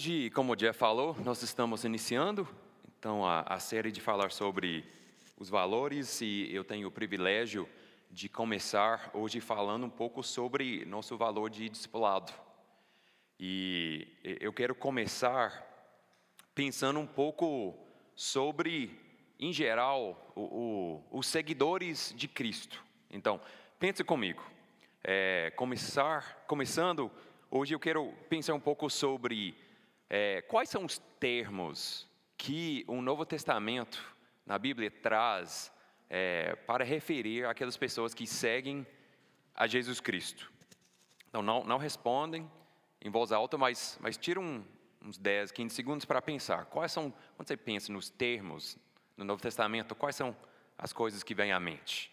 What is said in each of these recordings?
Hoje, como o Jeff falou, nós estamos iniciando então a, a, série de falar sobre os valores e eu tenho o privilégio de começar hoje falando um pouco sobre nosso valor de discipulado. E eu quero começar pensando um pouco sobre, em geral, o, o, os seguidores de Cristo. Então, pense comigo. É, começar, começando Hoje eu quero pensar um pouco sobre é, quais são os termos que o Novo Testamento na Bíblia traz é, para referir aquelas pessoas que seguem a Jesus Cristo. Então, não, não respondem em voz alta, mas, mas um, uns 10, 15 segundos para pensar. Quais são, quando você pensa nos termos no Novo Testamento, quais são as coisas que vêm à mente?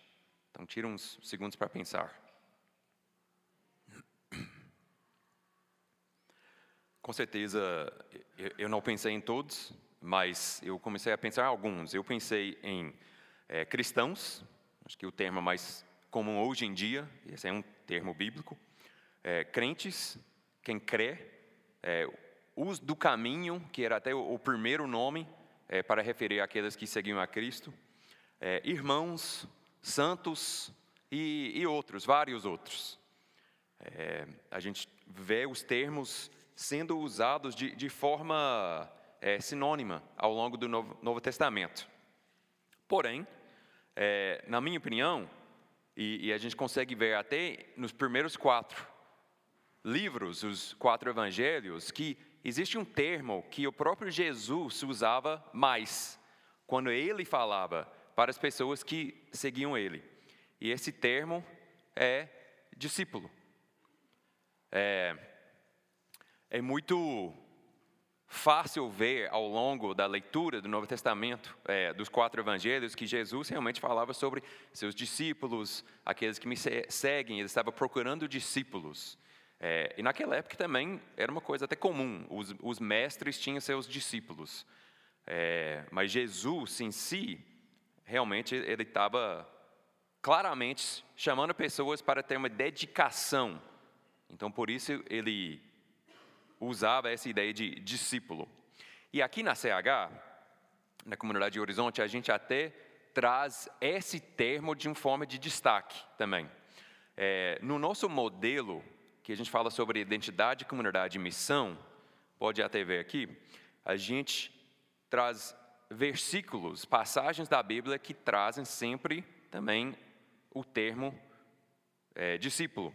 Então, tira uns segundos para pensar. Com certeza, eu não pensei em todos, mas eu comecei a pensar em alguns. Eu pensei em é, cristãos, acho que o termo mais comum hoje em dia, esse é um termo bíblico. É, crentes, quem crê, é, os do caminho, que era até o, o primeiro nome é, para referir àqueles que seguiam a Cristo. É, irmãos, santos e, e, outros, vários outros. É, a gente vê os termos sendo usados de, de forma é, sinônima ao longo do Novo, Novo Testamento. Porém, é, na minha opinião, e, e, a gente consegue ver até nos primeiros quatro livros, os quatro evangelhos, que existe um termo que o próprio Jesus usava mais, quando ele falava para as pessoas que seguiam ele. E esse termo é discípulo. É, é muito fácil ver ao longo da leitura do Novo Testamento, é, dos quatro evangelhos, que Jesus realmente falava sobre seus discípulos, aqueles que me seguem, ele estava procurando discípulos. É, e naquela época também era uma coisa até comum, os, os mestres tinham seus discípulos. É, mas Jesus em si, realmente ele estava claramente chamando pessoas para ter uma dedicação. Então por isso ele usava essa ideia de discípulo. E aqui na CH, na comunidade Horizonte, a gente até traz esse termo de uma forma de destaque também. É, no nosso modelo, que a gente fala sobre identidade, comunidade e missão, pode até ver aqui, a gente traz versículos, passagens da Bíblia que trazem sempre também o termo é, discípulo.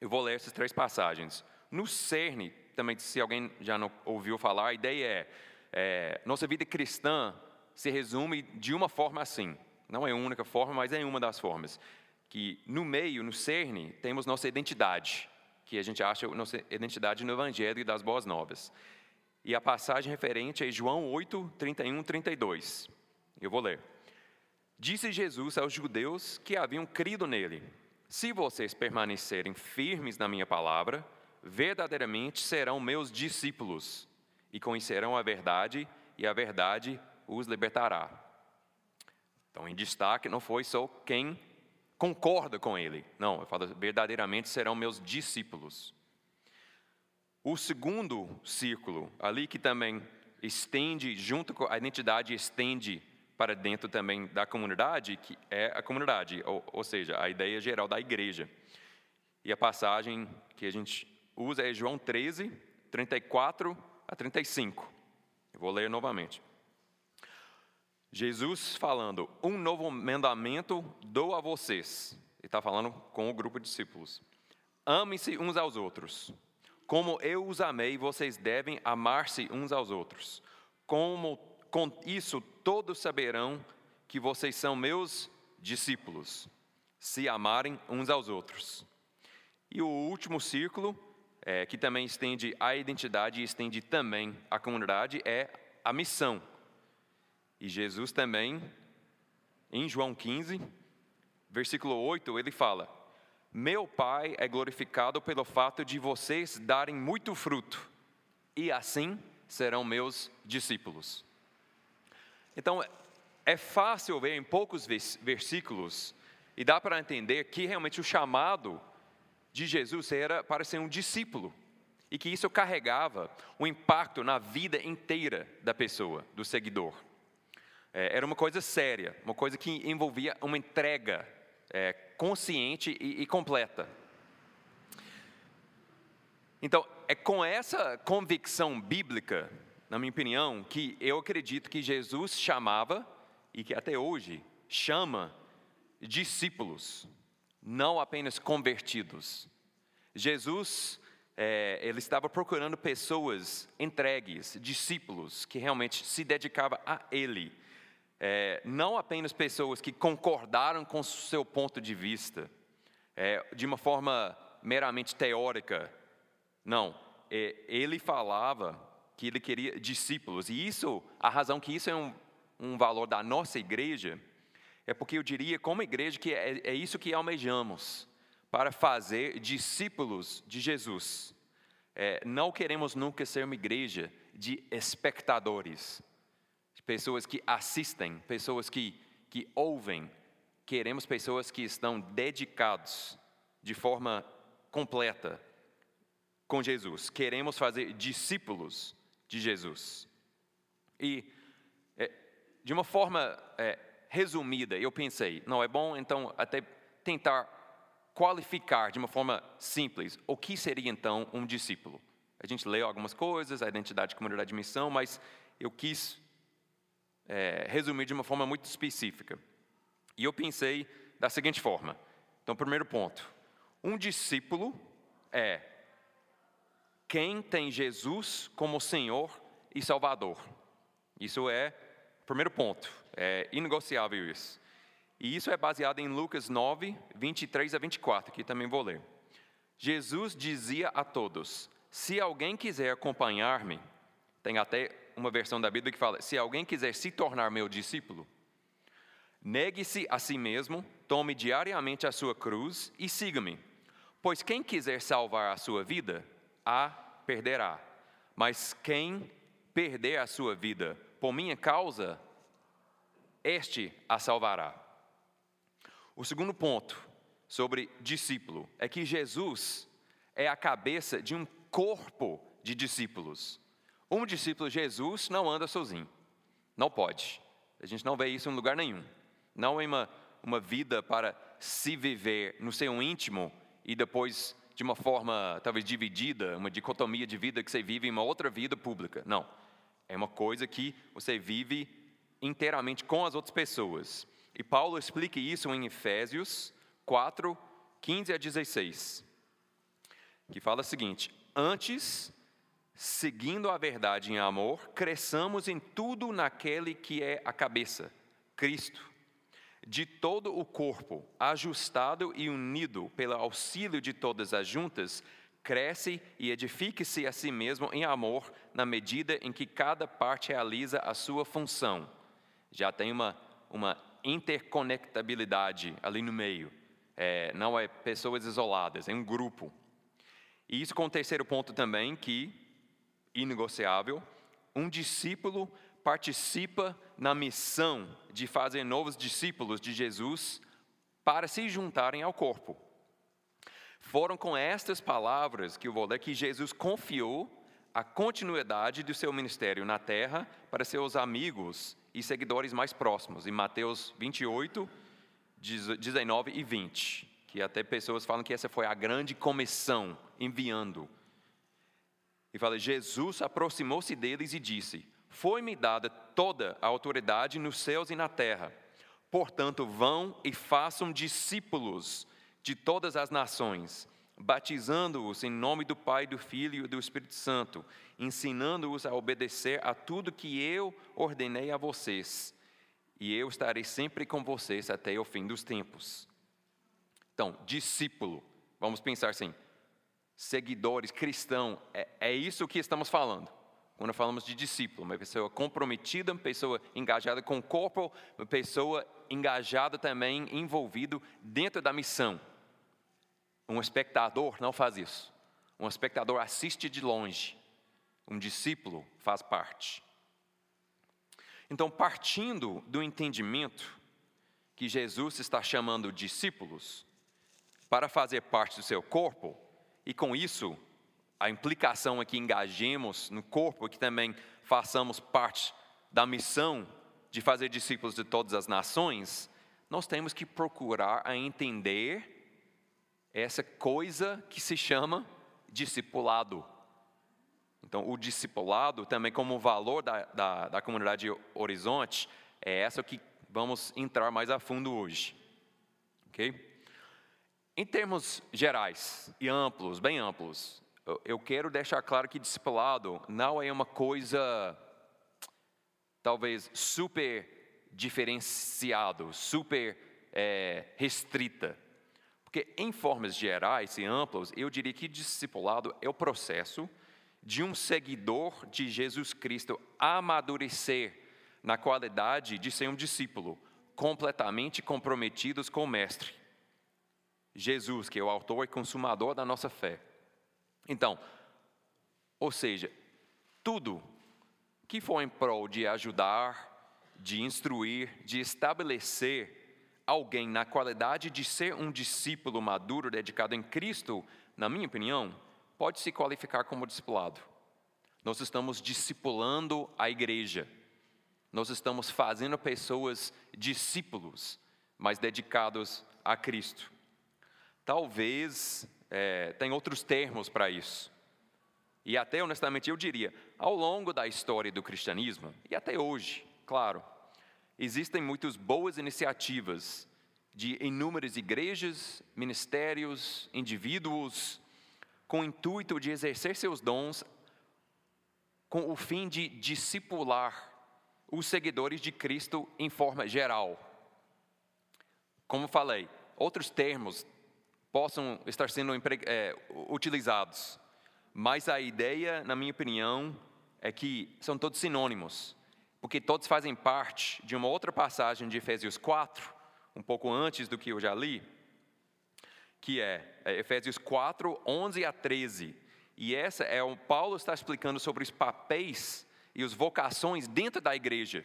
Eu vou ler essas três passagens. No cerne também, se alguém já não ouviu falar, a ideia é, é nossa vida cristã se resume de uma forma assim. Não é a única forma, mas é uma das formas. Que no meio, no cerne, temos nossa identidade, que a gente acha nossa identidade no Evangelho e das Boas Novas. E a passagem referente é João 8, 31, 32. Eu vou ler. Disse Jesus aos judeus que haviam crido nele: Se vocês permanecerem firmes na minha palavra, verdadeiramente serão meus discípulos e conhecerão a verdade, e a verdade os libertará. Então, em destaque, não foi só quem concorda com ele, não, eu falo, verdadeiramente serão meus discípulos. O segundo círculo, ali que também estende, junto com a identidade, estende para dentro também da comunidade, que é a comunidade, ou, ou seja, a ideia geral da igreja. E a passagem que a gente usa é João 13, 34 a 35. Eu vou ler novamente. Jesus falando: Um novo mandamento dou a vocês. Ele está falando com o grupo de discípulos. Amem-se uns aos outros. Como eu os amei, vocês devem amar-se uns aos outros. Como com isso todos saberão que vocês são meus discípulos, se amarem uns aos outros. E o último círculo é, que também estende a identidade e estende também a comunidade, é a missão. E Jesus também, em João 15, versículo 8, ele fala: Meu Pai é glorificado pelo fato de vocês darem muito fruto, e assim serão meus discípulos. Então, é fácil ver em poucos versículos, e dá para entender que realmente o chamado de Jesus era para ser um discípulo. e que isso carregava um impacto na vida inteira da pessoa, do seguidor. É, era uma coisa séria, uma coisa que envolvia uma entrega é, consciente e, e completa. Então, é com essa convicção bíblica, na minha opinião, que eu acredito que Jesus chamava, e que até hoje chama, discípulos, não apenas convertidos. Jesus é, ele estava procurando pessoas entregues, discípulos, que realmente se dedicavam a Ele. É, não apenas pessoas que concordaram com seu ponto de vista, é, de uma forma meramente teórica. Não, é, ele falava que ele queria discípulos, e isso, a razão que isso é um, um valor da nossa igreja, é porque eu diria, como igreja, que é, é isso que almejamos para fazer discípulos de Jesus. É, não queremos nunca ser uma igreja de espectadores, de pessoas que assistem, pessoas que, que ouvem. Queremos pessoas que estão dedicados de forma completa com Jesus. Queremos fazer discípulos de Jesus. E, é, de uma forma é, resumida, eu pensei, não é bom então até tentar qualificar de uma forma simples o que seria então um discípulo. A gente leu algumas coisas, a identidade, comunidade de missão, mas eu quis é, resumir de uma forma muito específica. E eu pensei da seguinte forma: então, primeiro ponto, um discípulo é quem tem Jesus como Senhor e Salvador. Isso é o primeiro ponto, é inegociável isso. E isso é baseado em Lucas 9, 23 a 24, que também vou ler. Jesus dizia a todos: Se alguém quiser acompanhar-me, tem até uma versão da Bíblia que fala: Se alguém quiser se tornar meu discípulo, negue-se a si mesmo, tome diariamente a sua cruz e siga-me. Pois quem quiser salvar a sua vida, a perderá. Mas quem perder a sua vida por minha causa, este a salvará. O segundo ponto sobre discípulo é que Jesus é a cabeça de um corpo de discípulos. Um discípulo Jesus não anda sozinho, não pode. A gente não vê isso em lugar nenhum. Não é uma, uma vida para se viver no seu íntimo e depois de uma forma talvez dividida, uma dicotomia de vida que você vive em uma outra vida pública. Não. É uma coisa que você vive inteiramente com as outras pessoas. E Paulo explica isso em Efésios 4, 15 a 16, que fala o seguinte: Antes, seguindo a verdade em amor, cresçamos em tudo naquele que é a cabeça, Cristo. De todo o corpo, ajustado e unido pelo auxílio de todas as juntas, cresce e edifique-se a si mesmo em amor, na medida em que cada parte realiza a sua função. Já tem uma, uma interconectabilidade ali no meio. É, não é pessoas isoladas, é um grupo. E isso com o terceiro ponto também, que, inegociável, um discípulo participa na missão de fazer novos discípulos de Jesus para se juntarem ao corpo. Foram com estas palavras que eu vou ler que Jesus confiou a continuidade do seu ministério na terra para seus amigos e seguidores mais próximos, em Mateus 28, 19 e 20, que até pessoas falam que essa foi a grande comissão, enviando. E fala: Jesus aproximou-se deles e disse: Foi-me dada toda a autoridade nos céus e na terra. Portanto, vão e façam discípulos de todas as nações batizando-os em nome do Pai, do Filho e do Espírito Santo, ensinando-os a obedecer a tudo que eu ordenei a vocês, e eu estarei sempre com vocês até o fim dos tempos. Então, discípulo, vamos pensar assim, seguidores, cristão, é, é isso que estamos falando. Quando falamos de discípulo, uma pessoa comprometida, uma pessoa engajada com o corpo, uma pessoa engajada também, envolvido dentro da missão. Um espectador não faz isso. Um espectador assiste de longe. Um discípulo faz parte. Então, partindo do entendimento que Jesus está chamando discípulos para fazer parte do seu corpo, e com isso a implicação é que engajemos no corpo, que também façamos parte da missão de fazer discípulos de todas as nações, nós temos que procurar a entender essa coisa que se chama discipulado. Então, o discipulado, também como valor da, da, da comunidade Horizonte, é essa que vamos entrar mais a fundo hoje. Ok? Em termos gerais e amplos, bem amplos, eu quero deixar claro que discipulado não é uma coisa, talvez, super diferenciado, super é, restrita. Porque, em formas gerais e amplas, eu diria que discipulado é o processo de um seguidor de Jesus Cristo amadurecer na qualidade de ser um discípulo, completamente comprometidos com o Mestre. Jesus, que é o autor e consumador da nossa fé. Então, ou seja, tudo que for em prol de ajudar, de instruir, de estabelecer alguém na qualidade de ser um discípulo maduro, dedicado em Cristo, na minha opinião, pode se qualificar como discipulado. Nós estamos discipulando a igreja. Nós estamos fazendo pessoas discípulos, mas dedicados a Cristo. Talvez é, tem outros termos para isso. E até honestamente eu diria, ao longo da história do cristianismo, e até hoje, claro, existem muitas boas iniciativas de inúmeras igrejas, ministérios, indivíduos, com o intuito de exercer seus dons com o fim de discipular os seguidores de Cristo em forma geral. Como falei, outros termos possam estar sendo é, utilizados. Mas a ideia, na minha opinião, é que são todos sinônimos, porque todos fazem parte de uma outra passagem de Efésios 4, um pouco antes do que eu já li, que é, é Efésios 4, 11 a 13. E essa é o Paulo está explicando sobre os papéis e as vocações dentro da igreja,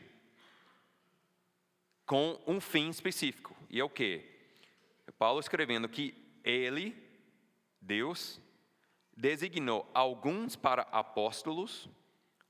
com um fim específico. E é o que? Paulo escrevendo que ele, Deus, designou alguns para apóstolos,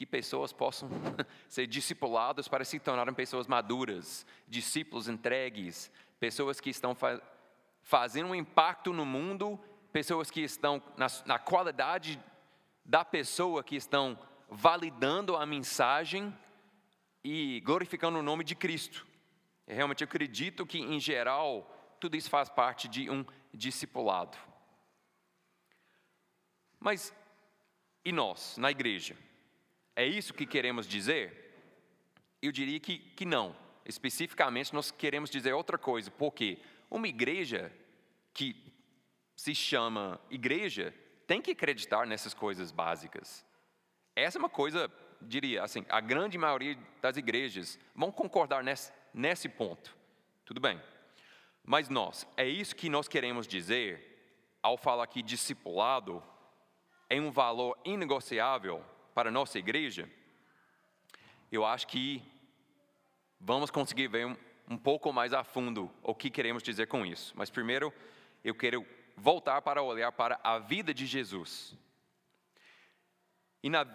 que pessoas possam ser discipuladas para se tornarem pessoas maduras, discípulos entregues, pessoas que estão fa fazendo um impacto no mundo, pessoas que estão na, na qualidade da pessoa que estão validando a mensagem e glorificando o nome de Cristo. Eu realmente acredito que, em geral, tudo isso faz parte de um discipulado. Mas e nós, na igreja? É isso que queremos dizer? Eu diria que, que não. Especificamente, nós queremos dizer outra coisa, porque uma igreja que se chama igreja tem que acreditar nessas coisas básicas. Essa é uma coisa, diria assim, a grande maioria das igrejas vão concordar nesse, nesse ponto. Tudo bem. Mas nós, é isso que nós queremos dizer ao falar aqui discipulado é um valor inegociável para a nossa igreja, eu acho que vamos conseguir ver um, um pouco mais a fundo o que queremos dizer com isso. Mas primeiro, eu quero voltar para olhar para a vida de Jesus. E na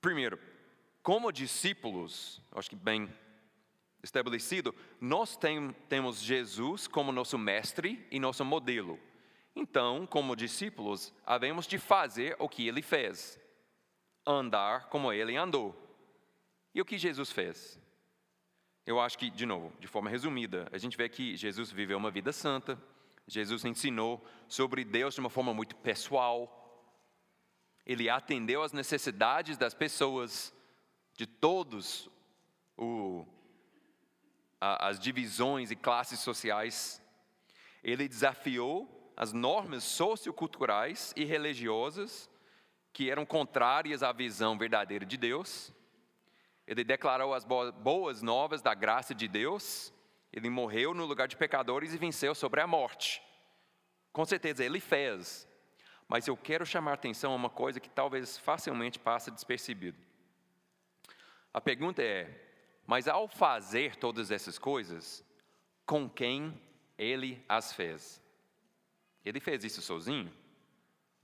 primeiro, como discípulos, acho que bem estabelecido, nós tem, temos Jesus como nosso mestre e nosso modelo. Então, como discípulos, havemos de fazer o que ele fez, andar como ele andou. E o que Jesus fez? Eu acho que, de novo, de forma resumida, a gente vê que Jesus viveu uma vida santa, Jesus ensinou sobre Deus de uma forma muito pessoal, ele atendeu às necessidades das pessoas, de todos o, a, as divisões e classes sociais, ele desafiou as normas socioculturais e religiosas que eram contrárias à visão verdadeira de Deus. Ele declarou as boas novas da graça de Deus. Ele morreu no lugar de pecadores e venceu sobre a morte. Com certeza ele fez. Mas eu quero chamar a atenção a uma coisa que talvez facilmente passe despercebido. A pergunta é: mas ao fazer todas essas coisas, com quem ele as fez? Ele fez isso sozinho?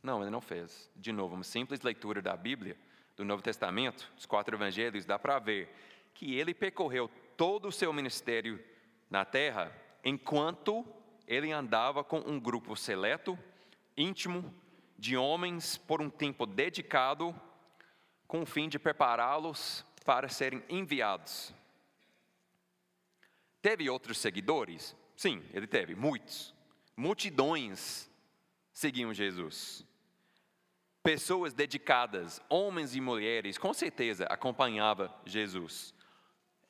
Não, ele não fez. De novo, uma simples leitura da Bíblia, do Novo Testamento, dos quatro evangelhos, dá para ver que ele percorreu todo o seu ministério na terra enquanto ele andava com um grupo seleto, íntimo, de homens por um tempo dedicado, com o fim de prepará-los para serem enviados. Teve outros seguidores? Sim, ele teve, muitos. Multidões seguiam Jesus. Pessoas dedicadas, homens e mulheres, com certeza acompanhavam Jesus.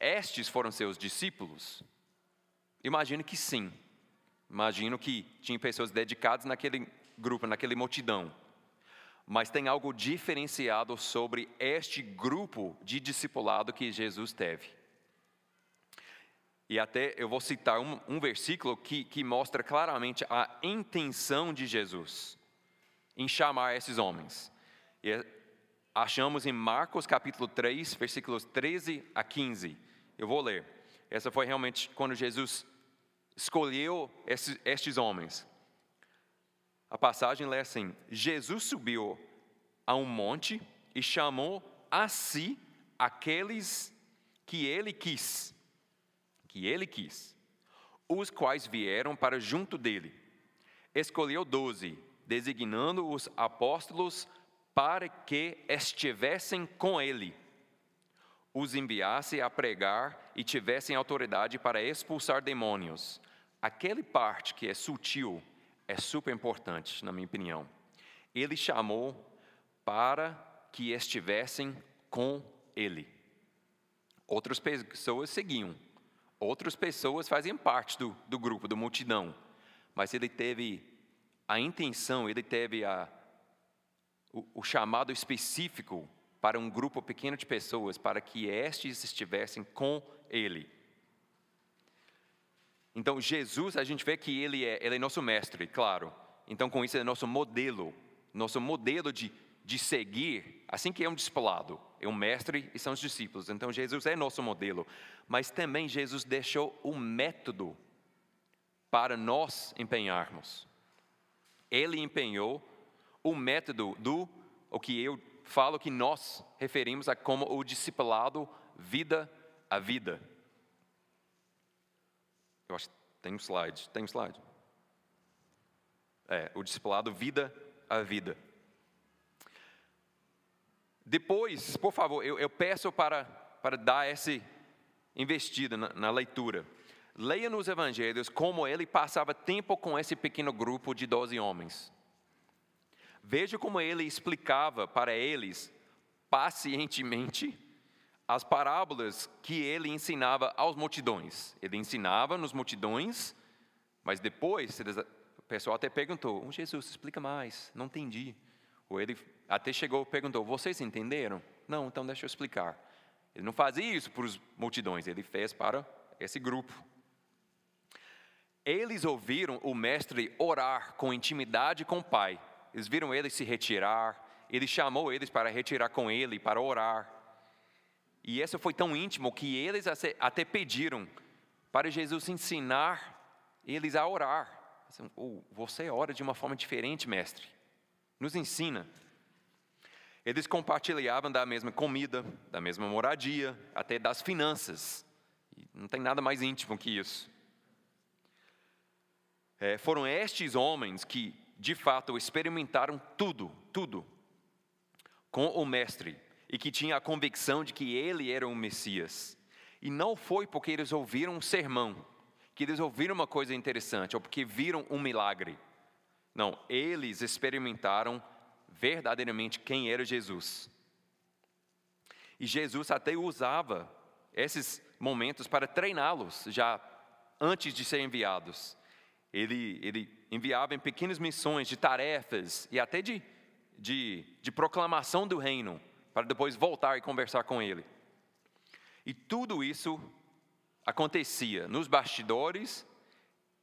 Estes foram seus discípulos? Imagino que sim. Imagino que tinha pessoas dedicadas naquele grupo, naquela multidão. Mas tem algo diferenciado sobre este grupo de discipulado que Jesus teve. E até eu vou citar um, um versículo que, que mostra claramente a intenção de Jesus em chamar esses homens. E é, achamos em Marcos capítulo 3, versículos 13 a 15. Eu vou ler. Essa foi realmente quando Jesus escolheu esses, estes homens. A passagem lê assim: Jesus subiu a um monte e chamou a si aqueles que ele quis que ele quis, os quais vieram para junto dele. Escolheu doze, designando os apóstolos para que estivessem com ele, os enviasse a pregar e tivessem autoridade para expulsar demônios. Aquele parte que é sutil é super importante, na minha opinião. Ele chamou para que estivessem com ele. Outras pessoas seguiam, Outras pessoas faziam parte do, do grupo, da multidão, mas ele teve a intenção, ele teve a, o, o chamado específico para um grupo pequeno de pessoas, para que estes estivessem com ele. Então, Jesus, a gente vê que ele é, ele é nosso mestre, claro. Então, com isso, ele é nosso modelo, nosso modelo de, de seguir, assim que é um discipulado é um mestre e são os discípulos. Então Jesus é nosso modelo, mas também Jesus deixou o método para nós empenharmos. Ele empenhou o método do o que eu falo que nós referimos a como o discipulado vida a vida. Eu acho que tem um slide, tem um slide. É, o discipulado vida a vida. Depois, por favor, eu, eu peço para, para dar essa investida na, na leitura. Leia nos evangelhos como ele passava tempo com esse pequeno grupo de doze homens. Veja como ele explicava para eles pacientemente as parábolas que ele ensinava aos multidões. Ele ensinava nos multidões, mas depois o pessoal até perguntou: oh, Jesus, explica mais, não entendi. Ou ele até chegou e perguntou: Vocês entenderam? Não, então deixa eu explicar. Ele não fazia isso para as multidões, ele fez para esse grupo. Eles ouviram o mestre orar com intimidade com o Pai. Eles viram ele se retirar. Ele chamou eles para retirar com ele, para orar. E isso foi tão íntimo que eles até pediram para Jesus ensinar eles a orar. Oh, você ora de uma forma diferente, mestre. Nos ensina. Eles compartilhavam da mesma comida, da mesma moradia, até das finanças. Não tem nada mais íntimo que isso. É, foram estes homens que, de fato, experimentaram tudo, tudo, com o Mestre, e que tinham a convicção de que ele era o Messias. E não foi porque eles ouviram um sermão, que eles ouviram uma coisa interessante, ou porque viram um milagre. Não, eles experimentaram verdadeiramente quem era Jesus. E Jesus até usava esses momentos para treiná-los já antes de serem enviados. Ele, ele enviava em pequenas missões de tarefas e até de, de, de proclamação do reino, para depois voltar e conversar com ele. E tudo isso acontecia nos bastidores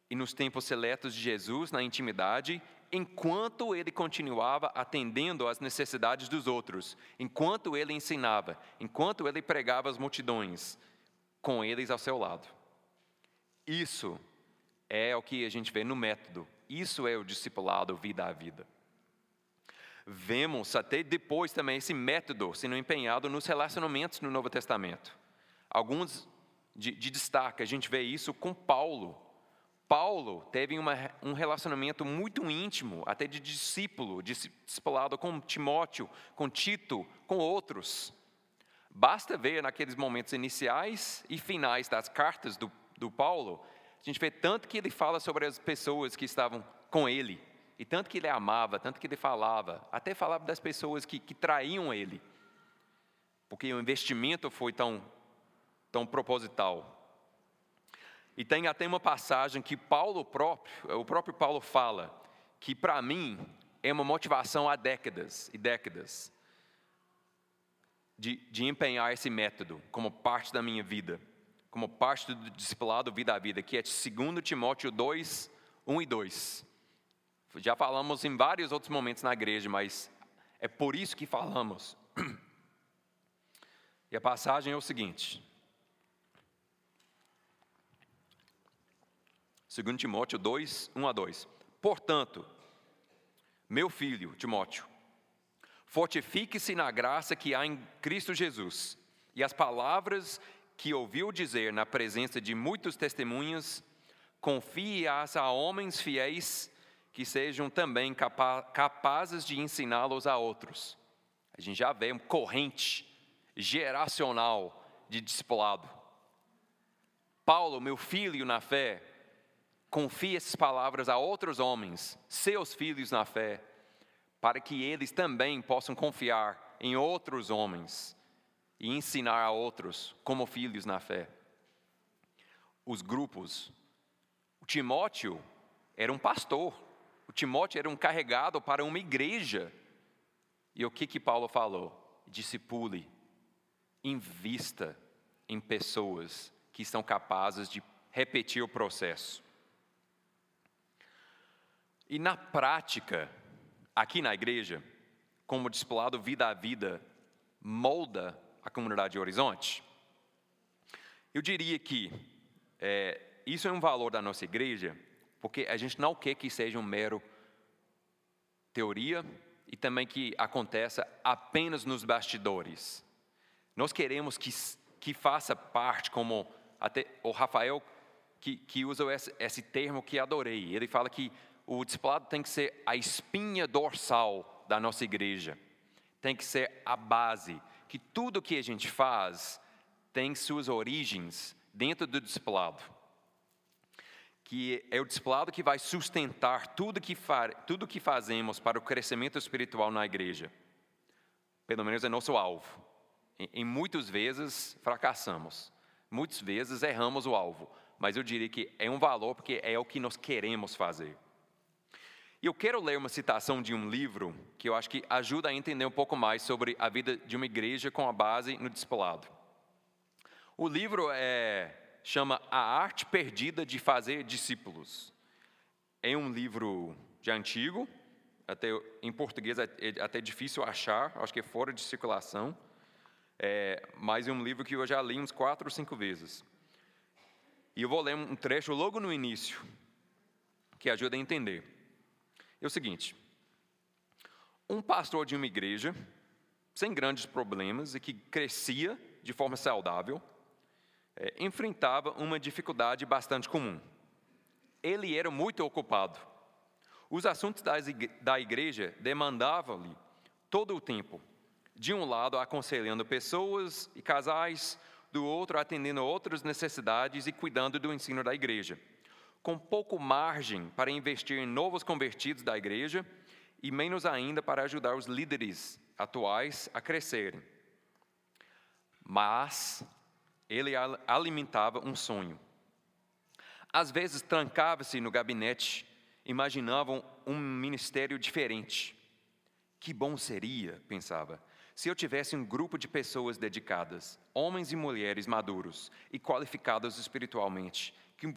e nos tempos seletos de Jesus, na intimidade, enquanto ele continuava atendendo às necessidades dos outros, enquanto ele ensinava, enquanto ele pregava as multidões, com eles ao seu lado. Isso é o que a gente vê no método, isso é o discipulado vida a vida. Vemos até depois também esse método sendo empenhado nos relacionamentos no Novo Testamento. Alguns de, de destaque, a gente vê isso com Paulo. Paulo teve uma, um relacionamento muito íntimo, até de discípulo, discipulado com Timóteo, com Tito, com outros. Basta ver naqueles momentos iniciais e finais das cartas do, do Paulo, a gente vê tanto que ele fala sobre as pessoas que estavam com ele, e tanto que ele amava, tanto que ele falava, até falava das pessoas que, que traíam ele, porque o investimento foi tão tão proposital. E tem até uma passagem que Paulo próprio, o próprio Paulo fala, que para mim é uma motivação há décadas e décadas de, de empenhar esse método como parte da minha vida, como parte do discipulado vida a vida, que é 2 Timóteo 2, 1 e 2. Já falamos em vários outros momentos na igreja, mas é por isso que falamos. E a passagem é o seguinte: 2 Timóteo 2, 1 a 2. Portanto, meu filho Timóteo, fortifique-se na graça que há em Cristo Jesus, e as palavras que ouviu dizer na presença de muitos testemunhas, confie-as a homens fiéis que sejam também capazes de ensiná-los a outros. A gente já vê uma corrente geracional de discipulado. Paulo, meu filho na fé, confie essas palavras a outros homens, seus filhos na fé, para que eles também possam confiar em outros homens e ensinar a outros como filhos na fé. Os grupos. O Timóteo era um pastor. O Timóteo era um carregado para uma igreja. E o que que Paulo falou? Discipule, invista em pessoas que são capazes de repetir o processo. E na prática, aqui na igreja, como discipulado vida a vida, molda a comunidade de Horizonte? Eu diria que é, isso é um valor da nossa igreja, porque a gente não quer que seja um mero teoria e também que aconteça apenas nos bastidores. Nós queremos que, que faça parte, como até o Rafael que, que usa esse, esse termo que adorei. Ele fala que o discipulado tem que ser a espinha dorsal da nossa igreja, tem que ser a base, que tudo que a gente faz tem suas origens dentro do discipulado. Que é o discipulado que vai sustentar tudo que, tudo que fazemos para o crescimento espiritual na igreja. Pelo menos é nosso alvo. Em, em muitas vezes fracassamos, muitas vezes erramos o alvo, mas eu diria que é um valor porque é o que nós queremos fazer. E eu quero ler uma citação de um livro que eu acho que ajuda a entender um pouco mais sobre a vida de uma igreja com a base no discipulado. O livro é, chama A Arte Perdida de Fazer Discípulos. É um livro de antigo, até em português é, é até difícil achar, acho que é fora de circulação, é, mas é um livro que eu já li uns quatro ou cinco vezes. E eu vou ler um trecho logo no início, que ajuda a entender. É o seguinte: um pastor de uma igreja, sem grandes problemas e que crescia de forma saudável, é, enfrentava uma dificuldade bastante comum. Ele era muito ocupado. Os assuntos da igreja demandavam-lhe todo o tempo. De um lado, aconselhando pessoas e casais, do outro, atendendo outras necessidades e cuidando do ensino da igreja com pouco margem para investir em novos convertidos da igreja e menos ainda para ajudar os líderes atuais a crescerem. Mas ele alimentava um sonho. Às vezes trancava-se no gabinete, imaginavam um ministério diferente. Que bom seria, pensava, se eu tivesse um grupo de pessoas dedicadas, homens e mulheres maduros e qualificados espiritualmente, que,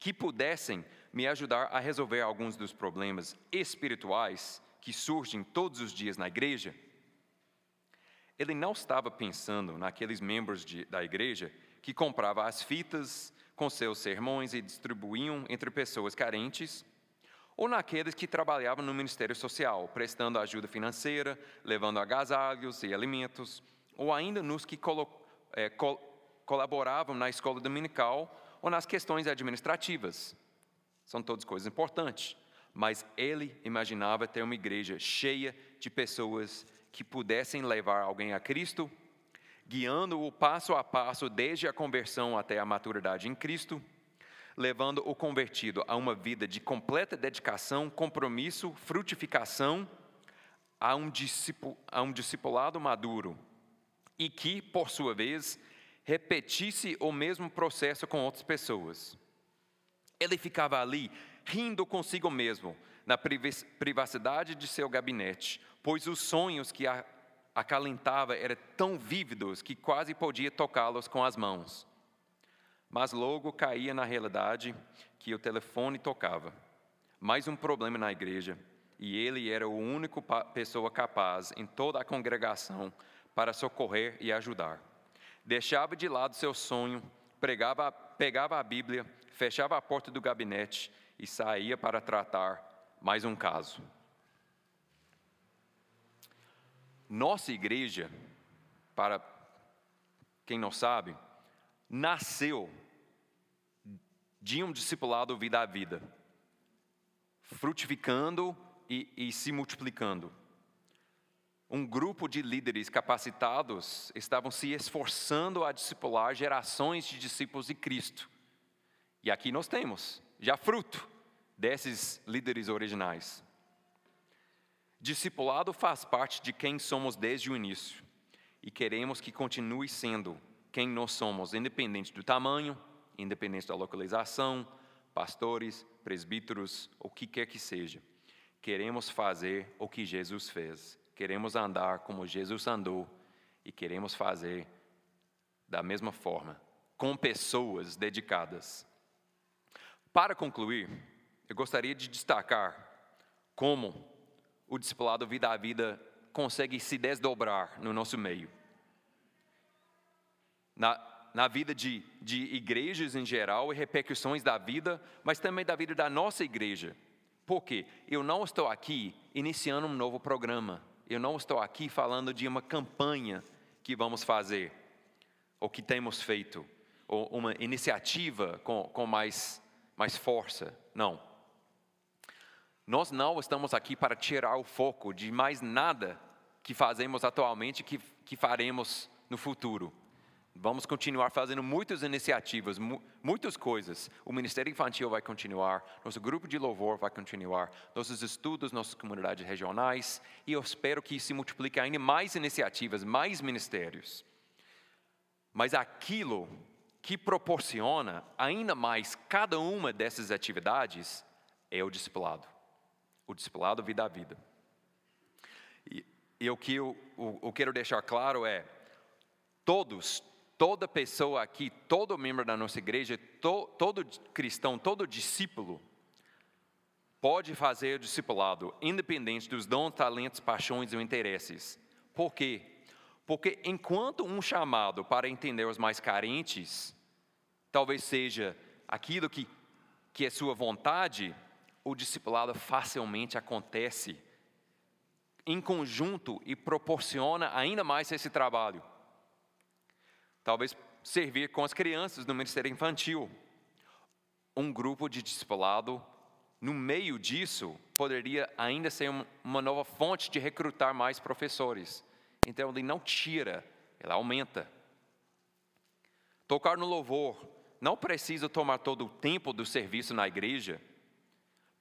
que pudessem me ajudar a resolver alguns dos problemas espirituais que surgem todos os dias na igreja. Ele não estava pensando naqueles membros de, da igreja que compravam as fitas com seus sermões e distribuíam entre pessoas carentes ou naqueles que trabalhavam no Ministério Social, prestando ajuda financeira, levando agasalhos e alimentos, ou ainda nos que colo é, col colaboravam na escola dominical ou nas questões administrativas. São todas coisas importantes, mas ele imaginava ter uma igreja cheia de pessoas que pudessem levar alguém a Cristo, guiando-o passo a passo desde a conversão até a maturidade em Cristo levando o convertido a uma vida de completa dedicação, compromisso, frutificação, a um, discipulado maduro e que, por sua vez, repetisse o mesmo processo com outras pessoas. Ele ficava ali, rindo consigo mesmo, na privacidade de seu gabinete, pois os sonhos que acalentava eram tão vívidos que quase podia tocá-los com as mãos mas logo caía na realidade que o telefone tocava. Mais um problema na igreja, e ele era o único pessoa capaz em toda a congregação para socorrer e ajudar. Deixava de lado seu sonho, pregava, pegava a Bíblia, fechava a porta do gabinete e saía para tratar mais um caso. Nossa igreja, para quem não sabe, nasceu de um discipulado vida a vida, frutificando e, e se multiplicando. Um grupo de líderes capacitados estavam se esforçando a discipular gerações de discípulos de Cristo. E aqui nós temos já fruto desses líderes originais. Discipulado faz parte de quem somos desde o início e queremos que continue sendo quem nós somos, independente do tamanho, independente da localização, pastores, presbíteros, o que quer que seja. Queremos fazer o que Jesus fez. Queremos andar como Jesus andou e queremos fazer da mesma forma, com pessoas dedicadas. Para concluir, eu gostaria de destacar como o discipulado vida a vida consegue se desdobrar no nosso meio. Na, na vida de, de igrejas em geral e repercussões da vida, mas também da vida da nossa igreja. Por quê? Eu não estou aqui iniciando um novo programa, eu não estou aqui falando de uma campanha que vamos fazer, ou que temos feito, ou uma iniciativa com, com mais, mais força. Não. Nós não estamos aqui para tirar o foco de mais nada que fazemos atualmente que, que faremos no futuro. Vamos continuar fazendo muitas iniciativas, muitas coisas. O Ministério Infantil vai continuar, nosso grupo de louvor vai continuar, nossos estudos, nossas comunidades regionais, e eu espero que se multiplique ainda mais iniciativas, mais ministérios. Mas aquilo que proporciona ainda mais cada uma dessas atividades é o discipulado. O discipulado vida a vida. E, e o que eu, eu, eu quero deixar claro é: todos, toda pessoa aqui, todo membro da nossa igreja, to, todo cristão, todo discípulo, pode fazer o discipulado, independente dos dons, talentos, paixões ou interesses. Por quê? Porque enquanto um chamado para entender os mais carentes, talvez seja aquilo que, que é sua vontade, o discipulado facilmente acontece em conjunto e proporciona ainda mais esse trabalho. Talvez servir com as crianças no ministério infantil. Um grupo de discipulado, no meio disso, poderia ainda ser uma nova fonte de recrutar mais professores. Então, ele não tira, ele aumenta. Tocar no louvor não precisa tomar todo o tempo do serviço na igreja,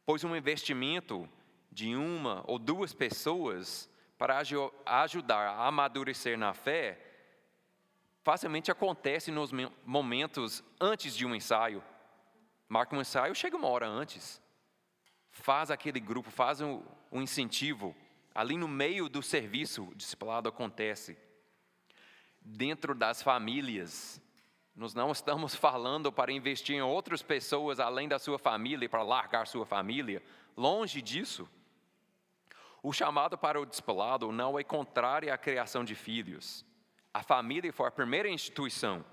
pois um investimento de uma ou duas pessoas para ajudar a amadurecer na fé facilmente acontece nos momentos antes de um ensaio. Marca um ensaio, chega uma hora antes. Faz aquele grupo, faz um, um incentivo ali no meio do serviço, o discipulado acontece. Dentro das famílias, nós não estamos falando para investir em outras pessoas além da sua família, para largar sua família. Longe disso. O chamado para o discipulado não é contrário à criação de filhos. A família foi a primeira instituição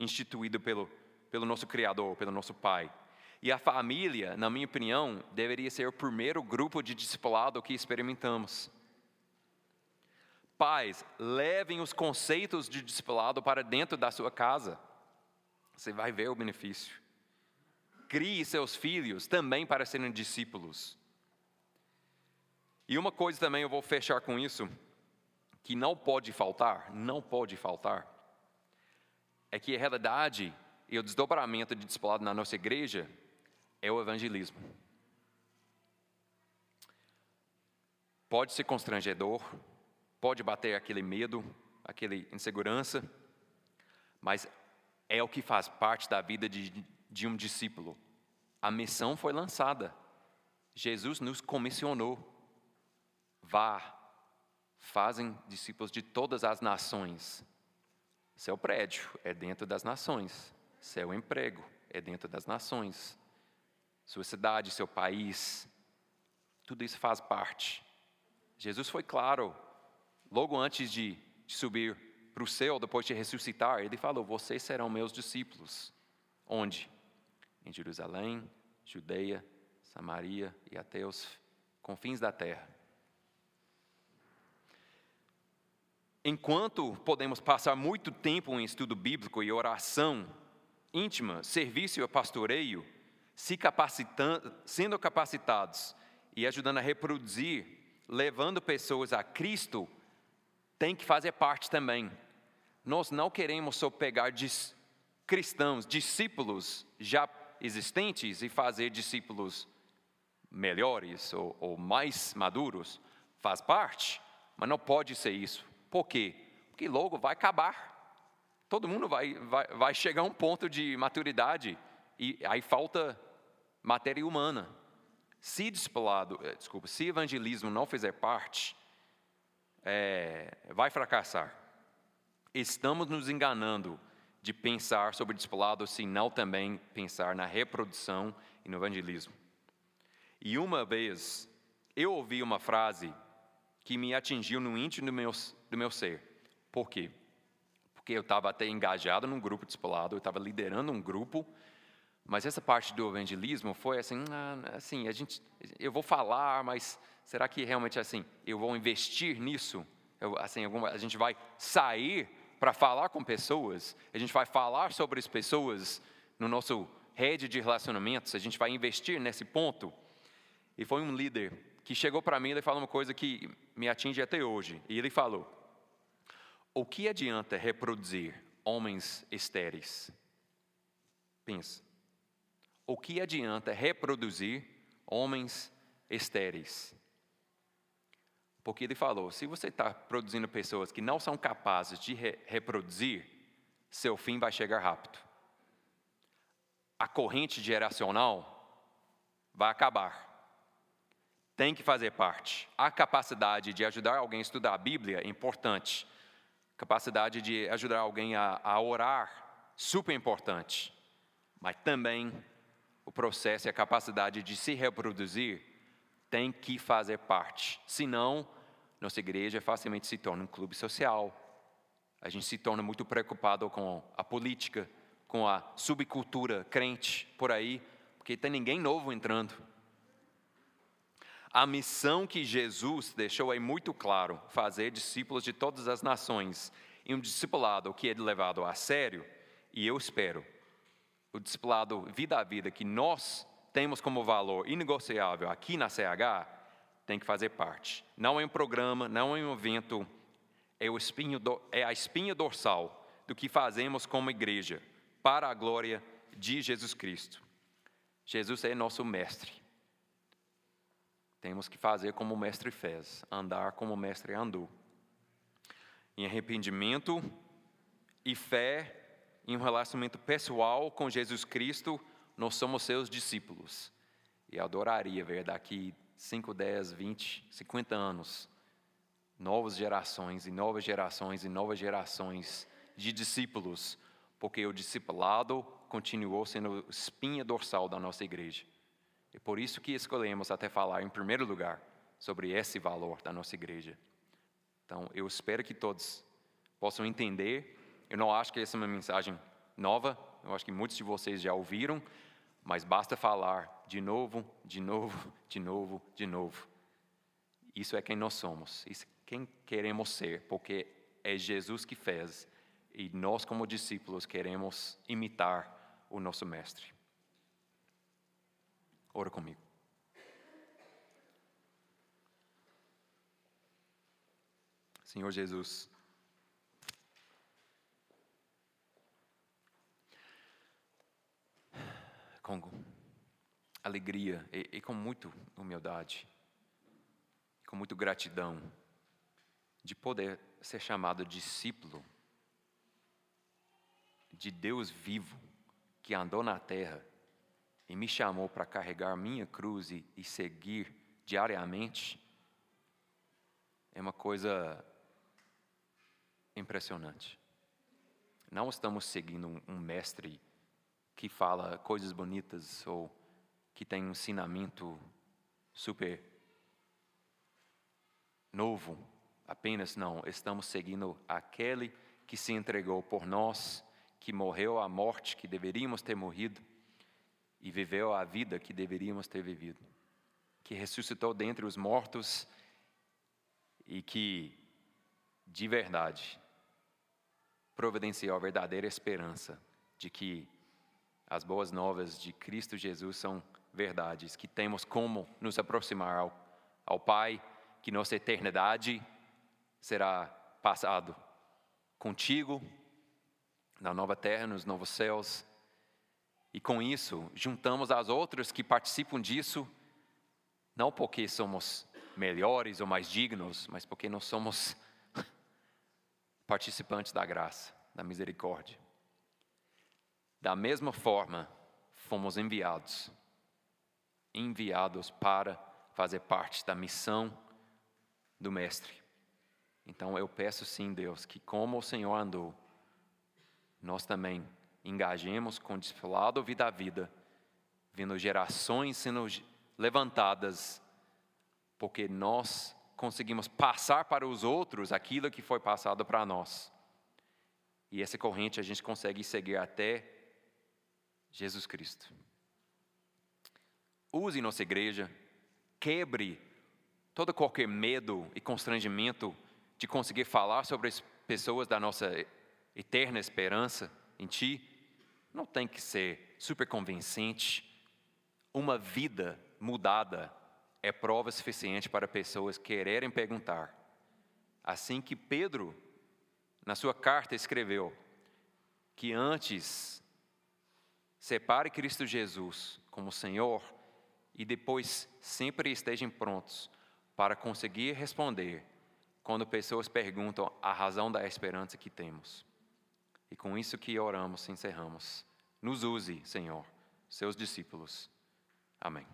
instituída pelo, pelo nosso Criador, pelo nosso Pai. E a família, na minha opinião, deveria ser o primeiro grupo de discipulado que experimentamos. Pais, levem os conceitos de discipulado para dentro da sua casa. Você vai ver o benefício. Crie seus filhos também para serem discípulos. E uma coisa também eu vou fechar com isso, que não pode faltar, não pode faltar, é que a realidade e o desdobramento de discipulado na nossa igreja é o evangelismo. Pode ser constrangedor, pode bater aquele medo, aquele insegurança, mas é o que faz parte da vida de, de um discípulo. A missão foi lançada. Jesus nos comissionou. Vá, fazem discípulos de todas as nações. Seu prédio é dentro das nações. Seu emprego é dentro das nações. Sua cidade, seu país, tudo isso faz parte. Jesus foi claro, logo antes de, de subir para o céu depois de ressuscitar, ele falou: Vocês serão meus discípulos. Onde? Em Jerusalém, Judeia, Samaria e até os confins da terra. Enquanto podemos passar muito tempo em estudo bíblico e oração íntima, serviço e pastoreio, se capacitando, sendo capacitados e ajudando a reproduzir, levando pessoas a Cristo, tem que fazer parte também nós não queremos só pegar dis, cristãos, discípulos já existentes e fazer discípulos melhores ou, ou mais maduros. Faz parte, mas não pode ser isso. Por quê? Porque logo vai acabar. Todo mundo vai, vai, vai chegar a um ponto de maturidade e aí falta matéria humana. Se discipulado, eh, desculpa, se evangelismo não fizer parte, é, vai fracassar estamos nos enganando de pensar sobre discipulado se não também pensar na reprodução e no evangelismo. E uma vez eu ouvi uma frase que me atingiu no íntimo do meu, do meu ser. Por quê? Porque eu estava até engajado num grupo discipulado, eu estava liderando um grupo, mas essa parte do evangelismo foi assim, ah, assim, a gente, eu vou falar, mas será que realmente assim, eu vou investir nisso? Eu, assim, alguma, a gente vai sair para falar com pessoas, a gente vai falar sobre as pessoas no nosso rede de relacionamentos, a gente vai investir nesse ponto. E foi um líder que chegou para mim e falou uma coisa que me atinge até hoje. E ele falou: O que adianta reproduzir homens estéreis? Pensa. O que adianta reproduzir homens estéreis? Porque ele falou: se você está produzindo pessoas que não são capazes de re reproduzir, seu fim vai chegar rápido. A corrente geracional vai acabar. Tem que fazer parte. A capacidade de ajudar alguém a estudar a Bíblia é importante. Capacidade de ajudar alguém a, a orar, super importante. Mas também o processo e a capacidade de se reproduzir tem que fazer parte. Senão, nossa igreja facilmente se torna um clube social. A gente se torna muito preocupado com a política, com a subcultura crente por aí, porque tem ninguém novo entrando. A missão que Jesus deixou é muito claro: fazer discípulos de todas as nações. E um discipulado que é levado a sério, e eu espero, o discipulado vida a vida que nós temos como valor inegociável aqui na CH, tem que fazer parte. Não é um programa, não é um evento, é, o espinho do, é a espinha dorsal do que fazemos como igreja, para a glória de Jesus Cristo. Jesus é nosso mestre. Temos que fazer como o mestre fez, andar como o mestre andou. Em arrependimento e fé, em um relacionamento pessoal com Jesus Cristo, nós somos seus discípulos. E adoraria ver daqui 5, 10, 20, 50 anos, novas gerações e novas gerações e novas gerações de discípulos, porque o discipulado continuou sendo espinha dorsal da nossa igreja. É por isso que escolhemos até falar em primeiro lugar sobre esse valor da nossa igreja. Então, eu espero que todos possam entender. Eu não acho que essa é uma mensagem nova, eu acho que muitos de vocês já ouviram, mas basta falar de novo, de novo, de novo, de novo. Isso é quem nós somos, isso é quem queremos ser, porque é Jesus que fez e nós, como discípulos, queremos imitar o nosso Mestre. Ora comigo. Senhor Jesus, com alegria e, e com muita humildade, com muita gratidão, de poder ser chamado discípulo de Deus vivo que andou na terra e me chamou para carregar minha cruz e, e seguir diariamente, é uma coisa impressionante. Não estamos seguindo um, um mestre que fala coisas bonitas ou que tem um ensinamento super novo, apenas não, estamos seguindo aquele que se entregou por nós, que morreu a morte que deveríamos ter morrido e viveu a vida que deveríamos ter vivido, que ressuscitou dentre os mortos e que, de verdade, providenciou a verdadeira esperança de que as boas novas de Cristo Jesus são verdades, que temos como nos aproximar ao, ao Pai, que nossa eternidade será passado contigo na nova terra, nos novos céus. E com isso, juntamos as outras que participam disso, não porque somos melhores ou mais dignos, mas porque nós somos participantes da graça, da misericórdia. Da mesma forma, fomos enviados enviados para fazer parte da missão do Mestre. Então eu peço sim, Deus, que como o Senhor andou, nós também engajemos com o discipulado vida a vida, vendo gerações sendo levantadas, porque nós conseguimos passar para os outros aquilo que foi passado para nós. E essa corrente a gente consegue seguir até Jesus Cristo. Use nossa igreja, quebre todo qualquer medo e constrangimento de conseguir falar sobre as pessoas da nossa eterna esperança em Ti. Não tem que ser super convincente. Uma vida mudada é prova suficiente para pessoas quererem perguntar. Assim que Pedro, na sua carta, escreveu que antes separe Cristo Jesus como Senhor e depois sempre estejam prontos para conseguir responder quando pessoas perguntam a razão da esperança que temos. E com isso que oramos, encerramos. Nos use, Senhor, seus discípulos. Amém.